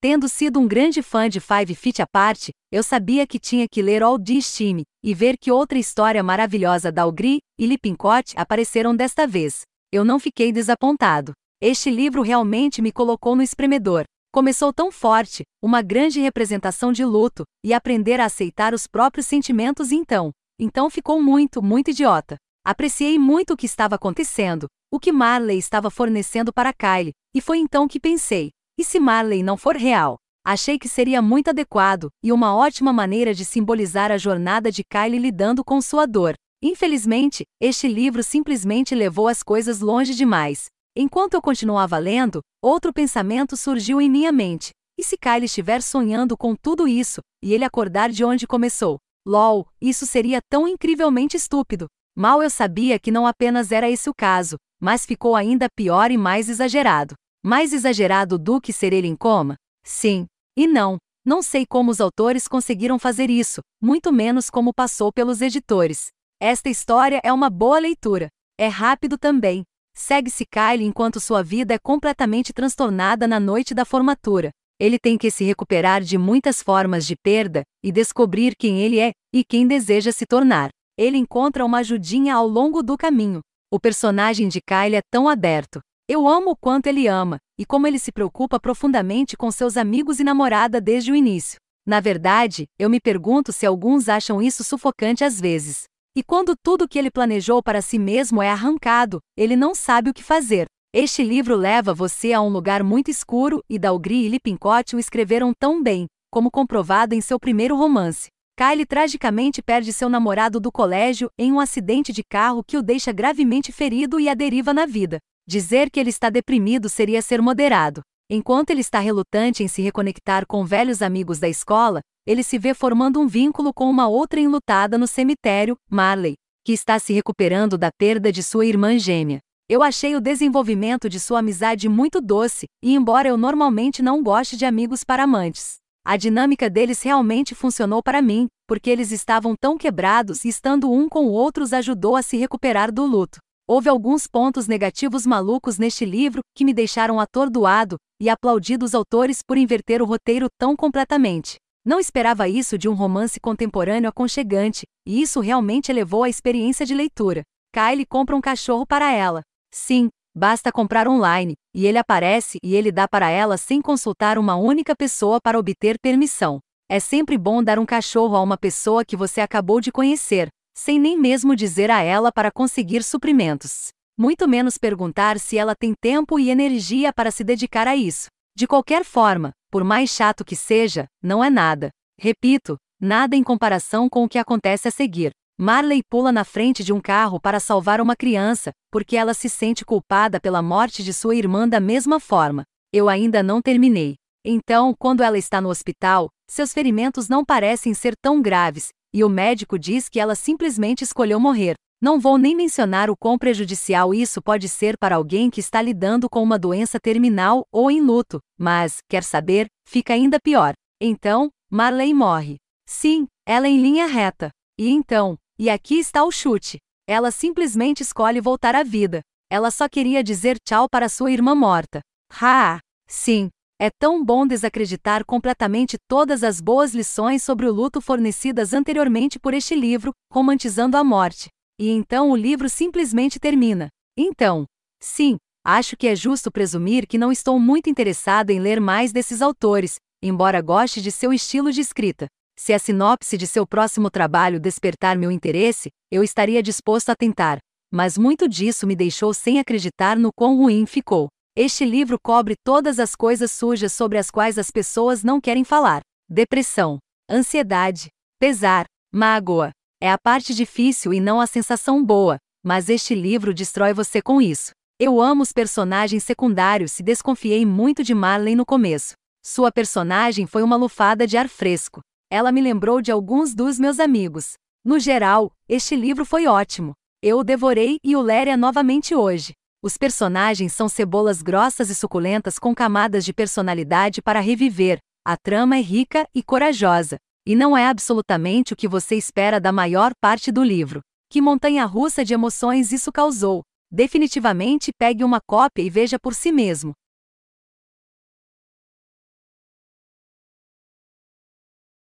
Tendo sido um grande fã de Five Feet Apart, eu sabia que tinha que ler All This Time e ver que outra história maravilhosa da Algri e Lippincott apareceram desta vez. Eu não fiquei desapontado. Este livro realmente me colocou no espremedor. Começou tão forte, uma grande representação de luto, e aprender a aceitar os próprios sentimentos então. Então ficou muito, muito idiota. Apreciei muito o que estava acontecendo, o que Marley estava fornecendo para Kylie, e foi então que pensei: e se Marley não for real? Achei que seria muito adequado e uma ótima maneira de simbolizar a jornada de Kylie lidando com sua dor. Infelizmente, este livro simplesmente levou as coisas longe demais. Enquanto eu continuava lendo, outro pensamento surgiu em minha mente. E se Kylie estiver sonhando com tudo isso, e ele acordar de onde começou? LOL, isso seria tão incrivelmente estúpido. Mal eu sabia que não apenas era esse o caso, mas ficou ainda pior e mais exagerado. Mais exagerado do que ser ele em coma? Sim. E não. Não sei como os autores conseguiram fazer isso, muito menos como passou pelos editores. Esta história é uma boa leitura. É rápido também. Segue-se Kyle enquanto sua vida é completamente transtornada na noite da formatura. Ele tem que se recuperar de muitas formas de perda e descobrir quem ele é e quem deseja se tornar. Ele encontra uma ajudinha ao longo do caminho. O personagem de Kyle é tão aberto, eu amo o quanto ele ama, e como ele se preocupa profundamente com seus amigos e namorada desde o início. Na verdade, eu me pergunto se alguns acham isso sufocante às vezes. E quando tudo que ele planejou para si mesmo é arrancado, ele não sabe o que fazer. Este livro leva você a um lugar muito escuro e Dalgri e Lippincott o escreveram tão bem, como comprovado em seu primeiro romance. Kyle tragicamente perde seu namorado do colégio em um acidente de carro que o deixa gravemente ferido e à deriva na vida. Dizer que ele está deprimido seria ser moderado. Enquanto ele está relutante em se reconectar com velhos amigos da escola, ele se vê formando um vínculo com uma outra enlutada no cemitério, Marley, que está se recuperando da perda de sua irmã gêmea. Eu achei o desenvolvimento de sua amizade muito doce, e embora eu normalmente não goste de amigos para amantes, a dinâmica deles realmente funcionou para mim, porque eles estavam tão quebrados e estando um com o outro os ajudou a se recuperar do luto. Houve alguns pontos negativos malucos neste livro que me deixaram atordoado e aplaudido os autores por inverter o roteiro tão completamente. Não esperava isso de um romance contemporâneo aconchegante, e isso realmente elevou a experiência de leitura. Kylie compra um cachorro para ela. Sim, basta comprar online, e ele aparece e ele dá para ela sem consultar uma única pessoa para obter permissão. É sempre bom dar um cachorro a uma pessoa que você acabou de conhecer, sem nem mesmo dizer a ela para conseguir suprimentos. Muito menos perguntar se ela tem tempo e energia para se dedicar a isso. De qualquer forma, por mais chato que seja, não é nada. Repito, nada em comparação com o que acontece a seguir. Marley pula na frente de um carro para salvar uma criança, porque ela se sente culpada pela morte de sua irmã da mesma forma. Eu ainda não terminei. Então, quando ela está no hospital, seus ferimentos não parecem ser tão graves, e o médico diz que ela simplesmente escolheu morrer. Não vou nem mencionar o quão prejudicial isso pode ser para alguém que está lidando com uma doença terminal ou em luto, mas, quer saber, fica ainda pior. Então, Marley morre. Sim, ela é em linha reta. E então, e aqui está o chute. Ela simplesmente escolhe voltar à vida. Ela só queria dizer tchau para sua irmã morta. Ha! Sim, é tão bom desacreditar completamente todas as boas lições sobre o luto fornecidas anteriormente por este livro, romantizando a morte. E então o livro simplesmente termina. Então, sim, acho que é justo presumir que não estou muito interessado em ler mais desses autores, embora goste de seu estilo de escrita. Se a sinopse de seu próximo trabalho despertar meu interesse, eu estaria disposto a tentar. Mas muito disso me deixou sem acreditar no quão ruim ficou. Este livro cobre todas as coisas sujas sobre as quais as pessoas não querem falar: depressão, ansiedade, pesar, mágoa. É a parte difícil e não a sensação boa, mas este livro destrói você com isso. Eu amo os personagens secundários e desconfiei muito de Marley no começo. Sua personagem foi uma lufada de ar fresco. Ela me lembrou de alguns dos meus amigos. No geral, este livro foi ótimo. Eu o devorei e o lerei novamente hoje. Os personagens são cebolas grossas e suculentas com camadas de personalidade para reviver. A trama é rica e corajosa. E não é absolutamente o que você espera da maior parte do livro. Que montanha russa de emoções isso causou. Definitivamente pegue uma cópia e veja por si mesmo.